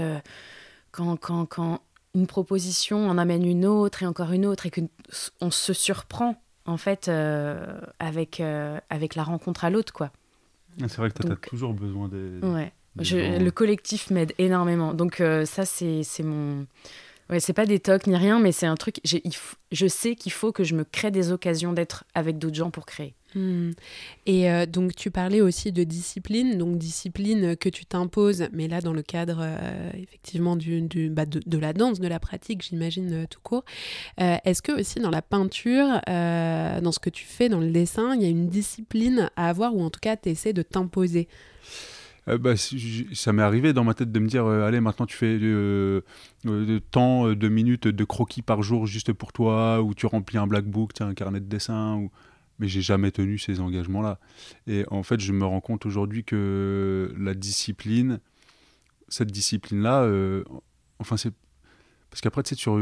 quand, quand, une proposition en amène une autre et encore une autre et qu'on se surprend, en fait, avec, avec la rencontre à l'autre, quoi. Ah, c'est vrai que tu as toujours besoin des. Ouais. le collectif m'aide énormément. Donc, ça, c'est mon. Ouais, c'est pas des tocs ni rien, mais c'est un truc. Je sais qu'il faut que je me crée des occasions d'être avec d'autres gens pour créer. Hmm. Et euh, donc tu parlais aussi de discipline, donc discipline que tu t'imposes, mais là dans le cadre euh, effectivement bah de, la danse, de la pratique, j'imagine euh, tout court. Est-ce que aussi dans la peinture, dans ce que tu fais, dans le dessin, il y a une discipline à avoir ou en tout cas tu essaies de t'imposer? Bah, ça m'est arrivé dans ma tête de me dire allez maintenant tu fais euh, de temps de minutes de croquis par jour juste pour toi ou tu remplis un black book un carnet de dessin ou mais j'ai jamais tenu ces engagements là et en fait je me rends compte aujourd'hui que la discipline cette discipline là enfin c'est parce qu'après, tu sais, sur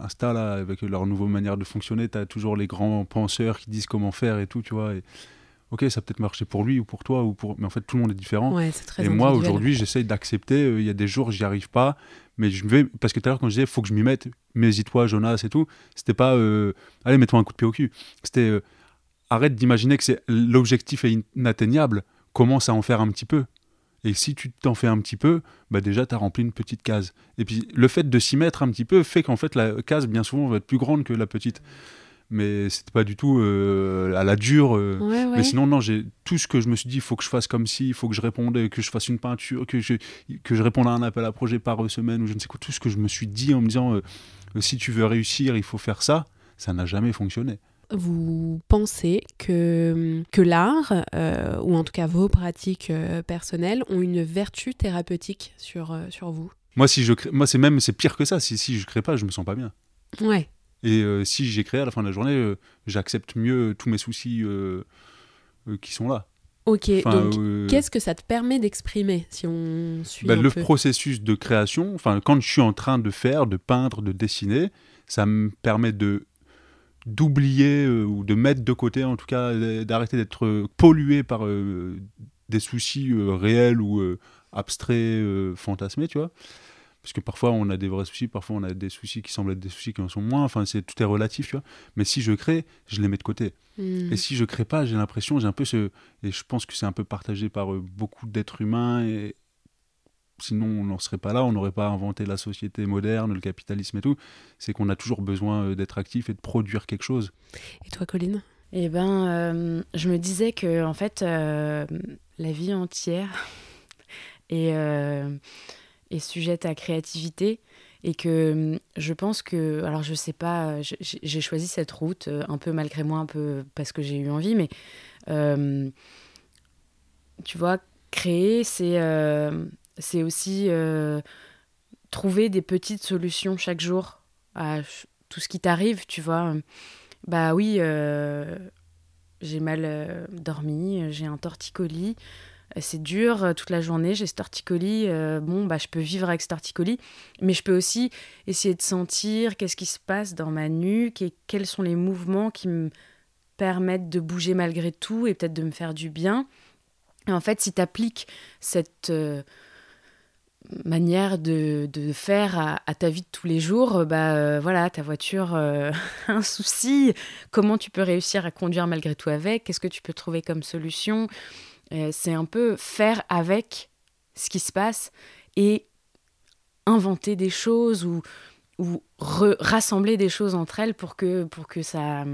Insta, là, avec leur nouvelle manière de fonctionner, tu as toujours les grands penseurs qui disent comment faire et tout, tu vois. Et ok, ça peut-être marché pour lui ou pour toi, ou pour... mais en fait, tout le monde est différent. et moi, aujourd'hui, j'essaye d'accepter. Euh, il y a des jours, j'y arrive pas, mais je vais. Parce que tout à l'heure, quand je disais, faut que je m'y mette, mais toi Jonas et tout, c'était pas, euh, allez, mets-toi un coup de pied au cul. C'était, euh, arrête d'imaginer que c'est l'objectif est inatteignable, commence à en faire un petit peu. Et si tu t'en fais un petit peu, bah déjà, tu as rempli une petite case. Et puis, le fait de s'y mettre un petit peu fait qu'en fait, la case, bien souvent, va être plus grande que la petite mais c'était pas du tout euh, à la dure. Euh. Mais sinon, non, j'ai tout ce que je me suis dit, il faut que je fasse comme si, il faut que je réponde, que je fasse une peinture, que je, que je réponde à un appel à projet par semaine ou je ne sais quoi. Tout ce que je me suis dit en me disant, euh, si tu veux réussir, il faut faire ça, ça n'a jamais fonctionné. Vous pensez que, que l'art, ou en tout cas vos pratiques personnelles, ont une vertu thérapeutique sur, sur vous? Moi, si je moi c'est même c'est pire que ça. Si, si je crée pas, je me sens pas bien. Ouais. Et euh, si j'ai créé à la fin de la journée, euh, j'accepte mieux tous mes soucis euh, qui sont là. Ok, donc qu'est-ce que ça te permet d'exprimer si on suit bah, Le processus de création, enfin quand je suis en train de faire, de peindre, de dessiner, ça me permet de d'oublier ou de mettre de côté, en tout cas, d'arrêter d'être pollué par des soucis réels ou abstraits, fantasmés, tu vois parce que parfois on a des vrais soucis, parfois on a des soucis qui semblent être des soucis qui en sont moins, enfin c'est tout est relatif, tu vois. Mais si je crée, je les mets de côté. Hmm. Et si je crée pas, j'ai l'impression, j'ai un peu ce et je pense que c'est un peu partagé par euh, beaucoup d'êtres humains et sinon on n'en serait pas là, on n'aurait pas inventé la société moderne, le capitalisme et tout, c'est qu'on a toujours besoin euh, d'être actif et de produire quelque chose. Et toi Colline? Eh ben euh, je me disais que en fait la vie entière et est sujette à créativité et que je pense que, alors je sais pas, j'ai choisi cette route euh, un peu malgré moi, un peu parce que j'ai eu envie, mais euh, tu vois, créer, c'est euh, c'est aussi trouver des petites solutions chaque jour à tout ce qui t'arrive, tu vois. Bah oui, j'ai mal dormi, j'ai un torticolis c'est dur euh, toute la journée, j'ai ce torticolis, euh, bon, bah, je peux vivre avec ce torticolis, mais je peux aussi essayer de sentir qu'est-ce qui se passe dans ma nuque et quels sont les mouvements qui me permettent de bouger malgré tout et peut-être de me faire du bien. Et en fait, si tu appliques cette euh, manière de, faire à, ta vie de tous les jours, bah voilà, ta voiture a un souci, comment tu peux réussir à conduire malgré tout avec, qu'est-ce que tu peux trouver comme solution? Euh, c'est un peu faire avec ce qui se passe et inventer des choses ou, ou rassembler des choses entre elles pour pour que, ça,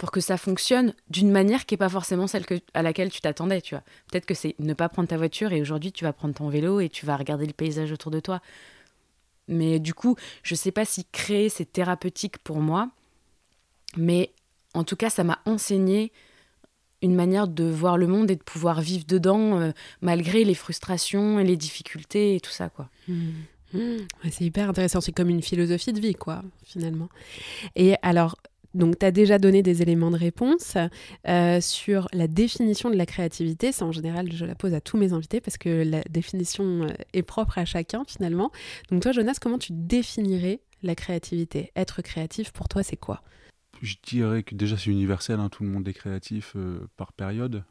pour que ça fonctionne d'une manière qui n'est pas forcément celle que, à laquelle tu t'attendais. Tu vois. Peut-être que c'est ne pas prendre ta voiture et aujourd'hui tu vas prendre ton vélo et tu vas regarder le paysage autour de toi. Mais du coup, je ne sais pas si créer c'est thérapeutique pour moi, mais en tout cas, ça m'a enseigné une manière de voir le monde et de pouvoir vivre dedans euh, malgré les frustrations et les difficultés et tout ça quoi. Mmh. Mmh. c'est hyper intéressant, c'est comme une philosophie de vie quoi finalement. Et alors Donc, tu as déjà donné des éléments de réponse euh, sur la définition de la créativité. Ça, en général, je la pose à tous mes invités parce que la définition euh, est propre à chacun finalement. Donc, toi, Jonas, comment tu définirais la créativité? Être créatif, pour toi, c'est quoi? Je dirais que déjà, c'est universel. Hein. tout le monde est créatif euh, par période.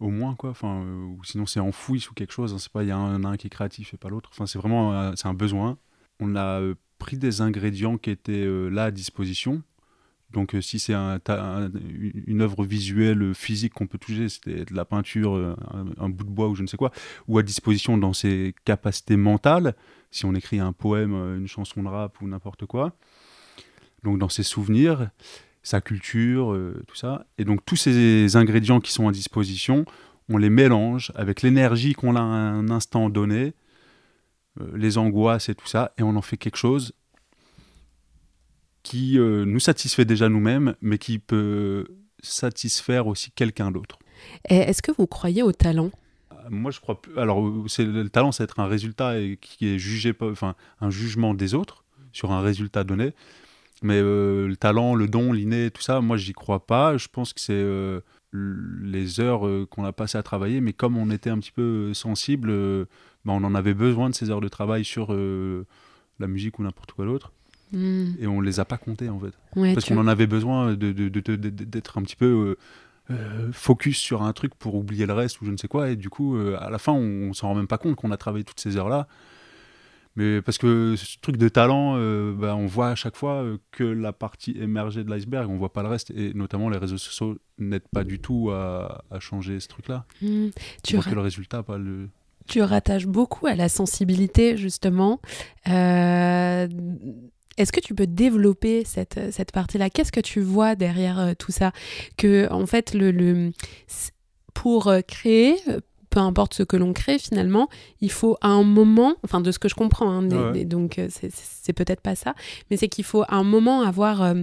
Au moins, quoi. Enfin, sinon, c'est enfoui sous quelque chose. Hein. C'est pas, il y a un, un, qui est créatif et pas l'autre. Enfin, c'est vraiment un besoin. On a pris des ingrédients qui étaient là à disposition donc euh, si c'est un, une œuvre visuelle euh, physique qu'on peut toucher, c'était de la peinture, euh, un, bout de bois ou je ne sais quoi, ou à disposition dans ses capacités mentales, si on écrit un poème, une chanson de rap ou n'importe quoi, donc dans ses souvenirs, sa culture, tout ça. Et donc tous ces ingrédients qui sont à disposition, on les mélange avec l'énergie qu'on a à un instant donné, les angoisses et tout ça, et on en fait quelque chose qui euh, nous satisfait déjà nous-mêmes, mais qui peut satisfaire aussi quelqu'un d'autre. Est-ce que vous croyez au talent? Euh, moi, je crois plus. Alors, c'est le talent, c'est être un résultat et qui est jugé, enfin, un jugement des autres sur un résultat donné. Mais euh, le talent, le don, l'inné, tout ça, moi, j'y crois pas. Je pense que c'est les heures qu'on a passées à travailler. Mais comme on était un petit peu sensible, ben, on en avait besoin de ces heures de travail sur la musique ou n'importe quoi d'autre. Hmm. Et on les a pas comptés en fait. Parce qu'on en avait besoin d'être un petit peu euh, euh, focus sur un truc pour oublier le reste ou je ne sais quoi. Et du coup, euh, à la fin, on, s'en rend même pas compte qu'on a travaillé toutes ces heures-là. Mais parce que ce truc de talent, bah, on voit à chaque fois que la partie émergée de l'iceberg, on voit pas le reste. Et notamment, les réseaux sociaux n'aident pas du tout à, changer ce truc-là. Hmm. Tu vois que le résultat, pas le tu rattaches beaucoup à la sensibilité, justement. Euh, est-ce que tu peux développer cette, cette partie-là? Qu'est-ce que tu vois derrière euh, tout ça? Que, en fait, le, le pour euh, créer, euh, peu importe ce que l'on crée finalement, il faut à un moment, enfin de ce que je comprends, hein, donc c'est peut-être pas ça, mais c'est qu'il faut à un moment avoir,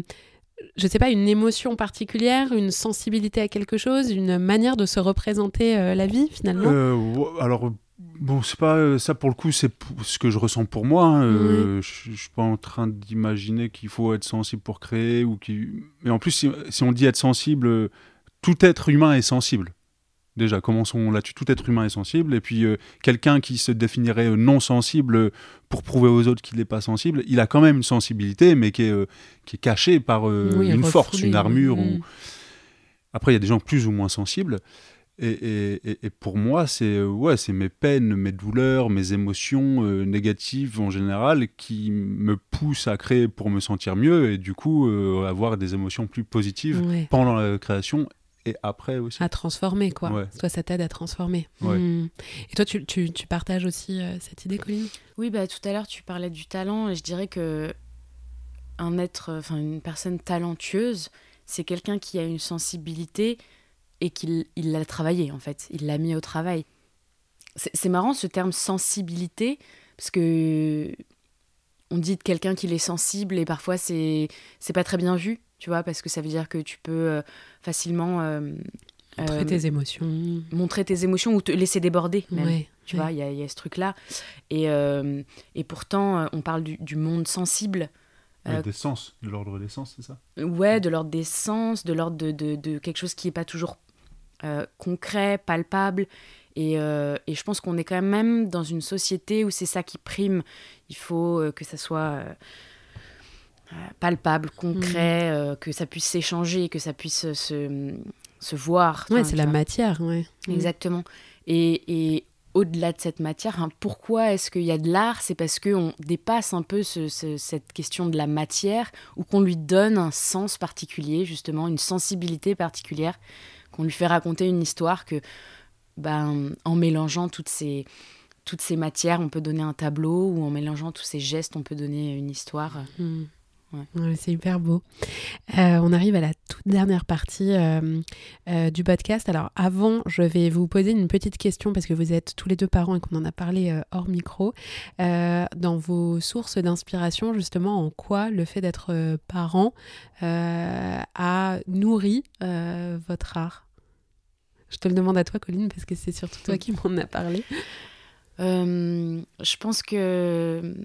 je sais pas, une émotion particulière, une sensibilité à quelque chose, une manière de se représenter la vie finalement. alors Bon, c'est pas euh, ça pour le coup, c'est ce que je ressens pour moi. Hein, euh, je, ne suis pas en train d'imaginer qu'il faut être sensible pour créer ou qui. Mais en plus, si, on dit être sensible, euh, tout être humain est sensible. Déjà, commençons là-dessus. Tout être humain est sensible. Et puis, quelqu'un qui se définirait non sensible pour prouver aux autres qu'il n'est pas sensible, il a quand même une sensibilité, mais qui est, qui est cachée par une force, une armure. Ou... Après, il y a des gens plus ou moins sensibles. Et, et, pour moi, c'est euh, ouais, c'est mes peines, mes douleurs, mes émotions euh, négatives en général qui me poussent à créer pour me sentir mieux et du coup euh, avoir des émotions plus positives pendant la création et après aussi. À transformer, quoi. Toi, ça t'aide à transformer. Hmm. Et toi, tu, tu, tu partages aussi cette idée, Colline? Oui, bah, tout à l'heure, tu parlais du talent et je dirais que un être, enfin une personne talentueuse, c'est quelqu'un qui a une sensibilité et qu'il l'a travaillé en fait, il l'a mis au travail. C'est marrant ce terme sensibilité, parce que on dit de quelqu'un qu'il est sensible et parfois c'est c'est pas très bien vu, tu vois, parce que ça veut dire que tu peux euh, facilement euh, montrer euh, tes émotions, montrer tes émotions ou te laisser déborder même. tu vois, il y, y, a ce truc là. Et, et pourtant, on parle du, du monde sensible. des sens, de l'ordre des sens, c'est ça? Ouais, de l'ordre des sens, de l'ordre de, de, de, quelque chose qui n'est pas toujours euh, concret, palpable. Et, euh, et, je pense qu'on est quand même dans une société où c'est ça qui prime. Il faut euh, que ça soit palpable, concret, mm. que ça puisse s'échanger, que ça puisse se, se voir. Ouais, c'est la matière, ouais. Exactement. Et, et au-delà de cette matière, hein, pourquoi est-ce qu'il y a de l'art? C'est parce qu'on dépasse un peu ce, cette question de la matière ou qu'on lui donne un sens particulier, justement, une sensibilité particulière qu'on lui fait raconter une histoire que, ben, en mélangeant toutes ces, toutes ces matières, on peut donner un tableau, ou en mélangeant tous ces gestes, on peut donner une histoire. Hmm. c'est hyper beau. Euh, on arrive à la toute dernière partie euh, euh, du podcast. Alors avant, je vais vous poser une petite question parce que vous êtes tous les deux parents et qu'on en a parlé hors micro. dans vos sources d'inspiration, justement, en quoi le fait d'être parent a nourri votre art? Je te le demande à toi, Colline, parce que c'est surtout toi qui m'en as parlé. Euh, je pense que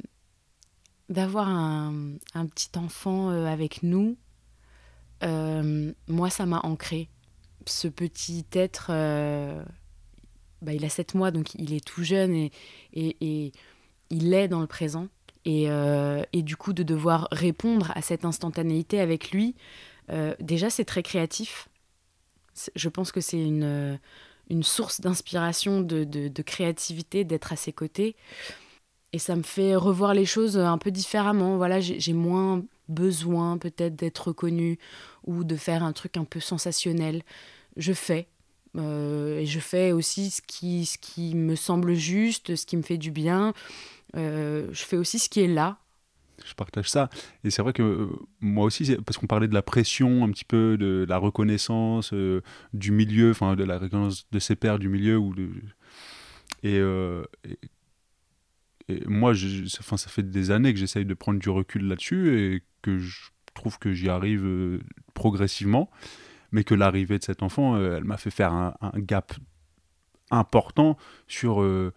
d'avoir un, petit enfant euh, avec nous, moi, ça m'a ancré. Ce petit être, bah, il a 7 mois, donc il est tout jeune et, et, il est dans le présent. Et, et, du coup, de devoir répondre à cette instantanéité avec lui, déjà, c'est très créatif. Je pense que c'est une, une source d'inspiration, de, créativité, d'être à ses côtés. Et ça me fait revoir les choses un peu différemment. Voilà, j'ai moins besoin peut-être d'être reconnu ou de faire un truc un peu sensationnel. Je fais. Euh, et je fais aussi ce qui, ce qui me semble juste, ce qui me fait du bien. Euh, je fais aussi ce qui est là, je partage ça. Et c'est vrai que euh, moi aussi, parce qu'on parlait de la pression, un petit peu de la reconnaissance du milieu, enfin de la reconnaissance de ses pairs du milieu. Ou de... et, moi, je, enfin, ça fait des années que j'essaye de prendre du recul là-dessus et que je trouve que j'y arrive progressivement mais que l'arrivée de cet enfant, euh, elle m'a fait faire un, gap important sur euh,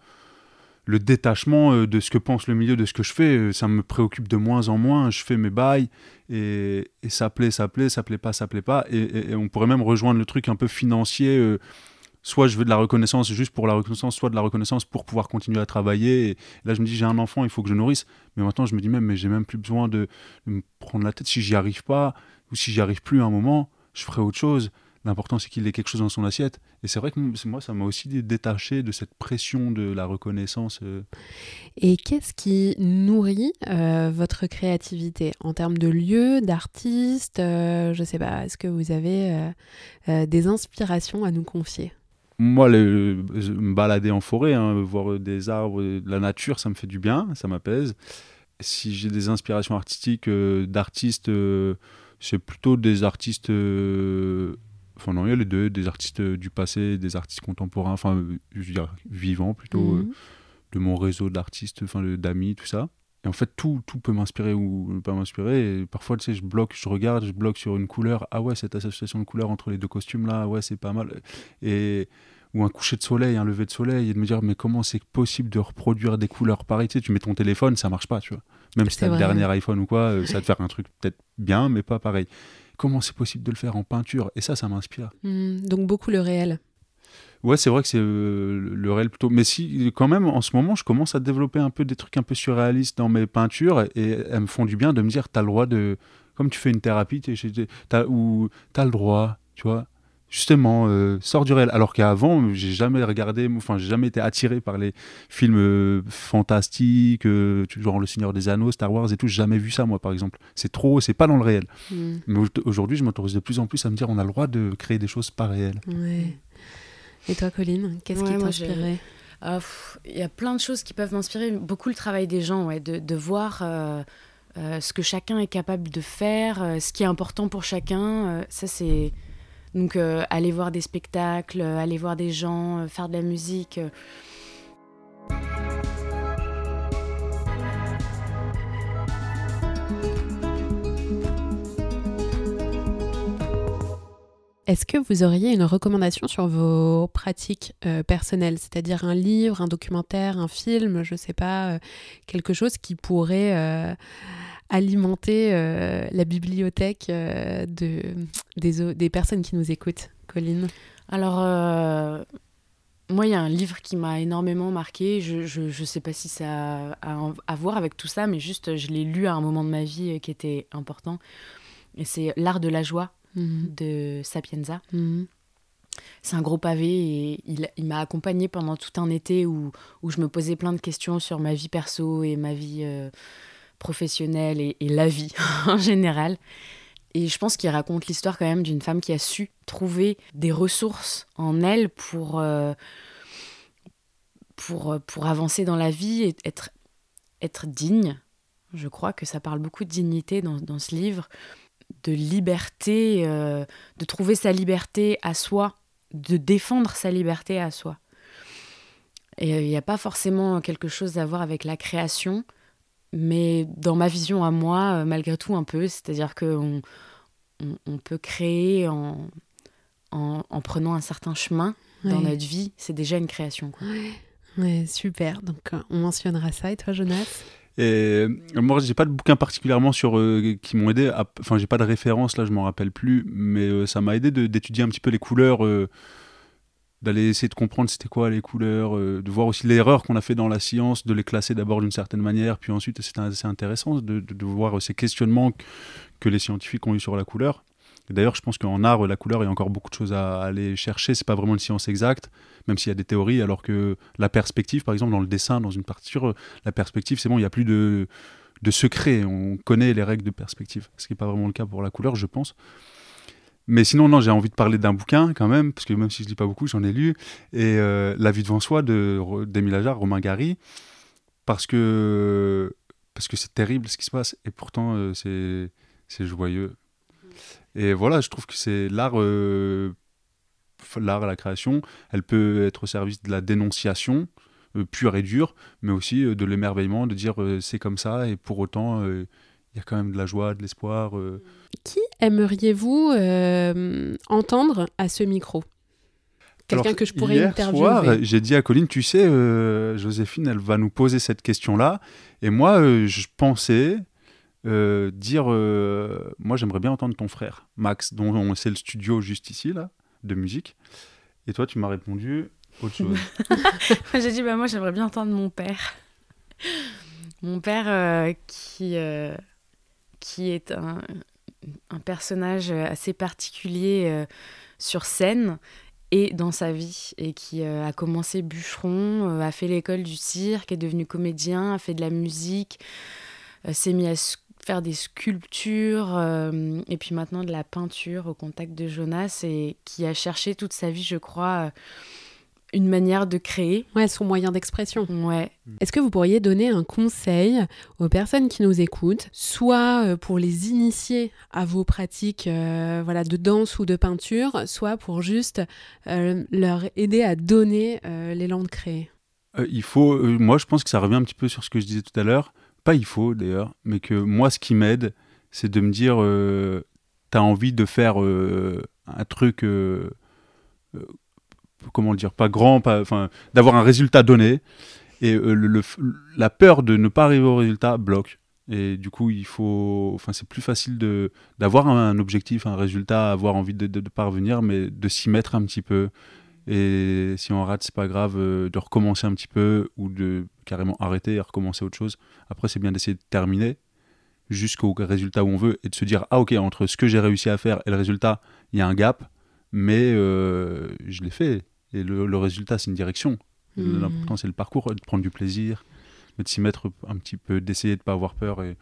le détachement euh, de ce que pense le milieu, de ce que je fais. Ça me préoccupe de moins en moins. Je fais mes bails et, ça plaît, ça plaît, ça plaît pas, ça plaît pas. Et, on pourrait même rejoindre le truc un peu financier. soit je veux de la reconnaissance juste pour la reconnaissance, soit de la reconnaissance pour pouvoir continuer à travailler. Et là, je me dis, j'ai un enfant, il faut que je nourrisse. Mais maintenant, je me dis même, mais j'ai même plus besoin de, de me prendre la tête si j'y arrive pas ou si j'y arrive plus à un moment je ferai autre chose. L'important, c'est qu'il ait quelque chose dans son assiette. Et c'est vrai que moi, ça m'a aussi détaché de cette pression de la reconnaissance. Euh. Et qu'est-ce qui nourrit euh, votre créativité? En termes de lieux, d'artistes euh, Je sais pas, est-ce que vous avez des inspirations à nous confier? Moi, me balader en forêt, hein, voir des arbres, de la nature, ça me fait du bien, ça m'apaise. Si j'ai des inspirations artistiques d'artistes c'est plutôt des artistes. Euh, enfin, non, il y a les deux, des artistes du passé, des artistes contemporains, enfin, je veux dire, vivants plutôt, euh, mhm. de mon réseau d'artistes, enfin, d'amis, tout ça. Et en fait, tout, tout peut m'inspirer ou ne pas m'inspirer. Parfois, tu sais, je bloque, je regarde, je bloque sur une couleur. Ah ouais, cette association de couleurs entre les deux costumes là, ouais, c'est pas mal. Et ou un coucher de soleil, un lever de soleil, et de me dire, mais comment c'est possible de reproduire des couleurs pareilles? Tu, sais, tu mets ton téléphone, ça marche pas, tu vois. Même si tu as le dernier iPhone ou quoi, euh, ça va te faire un truc peut-être bien, mais pas pareil. Comment c'est possible de le faire en peinture Et ça, ça m'inspire. Hmm, donc beaucoup le réel. Ouais, c'est vrai que c'est euh, le réel plutôt. Mais si, quand même, en ce moment, je commence à développer un peu des trucs un peu surréalistes dans mes peintures et elles me font du bien de me dire, tu as le droit de. Comme tu fais une thérapie, tu as, ou tu as le droit, tu vois, justement euh, sort du réel. Alors qu'avant j'ai jamais regardé enfin j'ai jamais été attiré par les films euh, fantastiques euh, genre le Seigneur des Anneaux Star Wars et tout. J'ai jamais vu ça moi par exemple. C'est trop c'est pas dans le réel. Hmm. mais aujourd'hui je m'autorise de plus en plus à me dire on a le droit de créer des choses pas réelles. Et toi Colline qu'est-ce qui t'inspirait? Ah, il y a plein de choses qui peuvent m'inspirer. Beaucoup le travail des gens ouais, de, de voir ce que chacun est capable de faire ce qui est important pour chacun ça c'est donc euh, aller voir des spectacles, euh, aller voir des gens, euh, faire de la musique. Est-ce que vous auriez une recommandation sur vos pratiques personnelles, c'est-à-dire un livre, un documentaire, un film, je ne sais pas, quelque chose qui pourrait alimenter euh, la bibliothèque euh, de, des, des, personnes qui nous écoutent, Colline Alors, euh, moi, il y a un livre qui m'a énormément marqué. Je ne sais pas si ça a à voir avec tout ça, mais juste, je l'ai lu à un moment de ma vie qui était important. Et c'est L'art de la joie mhm. de Sapienza. Mhm. C'est un gros pavé et il, il m'a accompagné pendant tout un été où, où, je me posais plein de questions sur ma vie perso et ma vie professionnelle et, la vie en général. Et je pense qu'il raconte l'histoire quand même d'une femme qui a su trouver des ressources en elle pour, euh, pour, pour avancer dans la vie et être, être digne. Je crois que ça parle beaucoup de dignité dans, dans ce livre, de liberté, euh, de trouver sa liberté à soi, de défendre sa liberté à soi. Et euh, il n'y a pas forcément quelque chose à voir avec la création, mais dans ma vision à moi, euh, malgré tout, un peu. C'est-à-dire qu'on on, peut créer en, en, prenant un certain chemin dans notre vie. C'est déjà une création. Ouais. super. Donc, euh, on mentionnera ça. Et toi, Jonas? Et moi, j'ai pas de bouquin particulièrement sur qui m'ont aidé. Enfin, j'ai pas de référence là, je m'en rappelle plus, mais ça m'a aidé d'étudier un petit peu les couleurs d'aller essayer de comprendre c'était quoi les couleurs, de voir aussi l'erreur qu'on a fait dans la science, de les classer d'abord d'une certaine manière, puis ensuite c'est assez intéressant de, de, voir ces questionnements que les scientifiques ont eu sur la couleur. D'ailleurs, je pense qu'en art, la couleur, il y a encore beaucoup de choses à aller chercher. C'est pas vraiment une science exacte, même s'il y a des théories, alors que la perspective, par exemple, dans le dessin, dans une partiture, la perspective, c'est bon, il n'y a plus de, de secret. On connaît les règles de perspective, ce qui n'est pas vraiment le cas pour la couleur, je pense. Mais sinon, non, j'ai envie de parler d'un bouquin quand même, parce que même si je lis pas beaucoup, j'en ai lu. Et euh, La vie devant soi de Ajar, Romain Gary, parce que parce que c'est terrible ce qui se passe, et pourtant euh, c'est joyeux. Et voilà, je trouve que c'est l'art, euh, l'art, la création, elle peut être au service de la dénonciation pure et dure, mais aussi de l'émerveillement, de dire c'est comme ça, et pour autant, il y a quand même de la joie, de l'espoir. Qui aimeriez-vous entendre à ce micro? Quelqu'un que je pourrais hier interviewer. j'ai dit à Colline, tu sais, Joséphine, elle va nous poser cette question-là. Et moi, je pensais, euh, dire euh, Moi, j'aimerais bien entendre ton frère, Max, dont c'est le studio juste ici, là, de musique. Et toi, tu m'as répondu autre chose. J'ai dit bah, Moi, j'aimerais bien entendre mon père. mon père euh, qui, qui est un, un, personnage assez particulier sur scène et dans sa vie, et qui a commencé bûcheron, a fait l'école du cirque, est devenu comédien, a fait de la musique, s'est mis à faire des sculptures euh, et puis maintenant de la peinture au contact de Jonas et qui a cherché toute sa vie, je crois, euh, une manière de créer. Ouais, son moyen d'expression. Ouais. Est-ce que vous pourriez donner un conseil aux personnes qui nous écoutent, soit euh, pour les initier à vos pratiques voilà, de danse ou de peinture, soit pour juste leur aider à donner l'élan de créer? Il faut, moi je pense que ça revient un petit peu sur ce que je disais tout à l'heure pas il faut d'ailleurs, mais que moi, ce qui m'aide, c'est de me dire, euh, tu as envie de faire euh, un truc, euh, comment le dire, pas grand, pas, d'avoir un résultat donné, et le, la peur de ne pas arriver au résultat bloque. Et du coup, il faut, enfin, c'est plus facile de d'avoir un, objectif, un résultat, avoir envie de, de, de parvenir, mais de s'y mettre un petit peu et si on rate, c'est pas grave euh, de recommencer un petit peu ou de carrément arrêter et recommencer autre chose. Après, c'est bien d'essayer de terminer jusqu'au résultat où on veut et de se dire ah ok entre ce que j'ai réussi à faire et le résultat il y a un gap mais euh, je l'ai fait et le, résultat c'est une direction hmm. l'important c'est le parcours de prendre du plaisir de s'y mettre un petit peu d'essayer de pas avoir peur et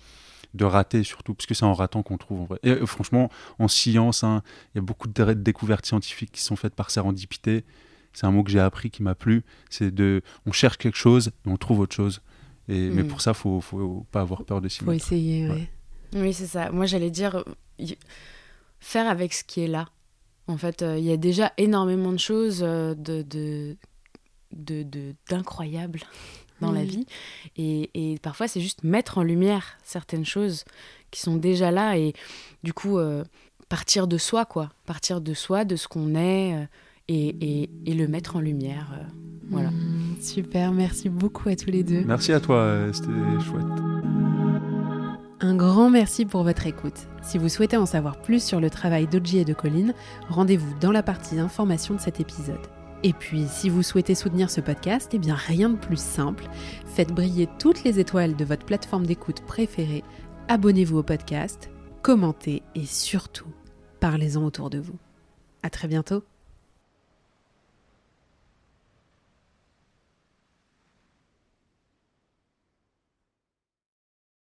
de rater surtout, parce que c'est en ratant qu'on trouve en vrai. Et euh, franchement, en science, hein, il y a beaucoup de découvertes scientifiques qui sont faites par sérendipité. C'est un mot que j'ai appris qui m'a plu. C'est de, on cherche quelque chose et on trouve autre chose. Et, Mais hmm. pour ça, faut, faut pas avoir peur de s'y Faut essayer, oui. Oui, c'est ça. Moi, j'allais dire, faire avec ce qui est là. En fait, euh, il y a déjà énormément de choses euh, de, de, d'incroyables dans la vie. Et, et parfois, c'est juste mettre en lumière certaines choses qui sont déjà là et du coup, euh, partir de soi, quoi. Partir de soi, de ce qu'on est euh, et, et, et, le mettre en lumière. Euh, voilà. Mmh, super, merci beaucoup à tous les deux. Merci à toi, c'était chouette. Un grand merci pour votre écoute. Si vous souhaitez en savoir plus sur le travail d'Oji et de Colline, rendez-vous dans la partie information de cet épisode. Et puis, si vous souhaitez soutenir ce podcast, eh bien rien de plus simple. Faites briller toutes les étoiles de votre plateforme d'écoute préférée, abonnez-vous au podcast, commentez et surtout, parlez-en autour de vous. À très bientôt.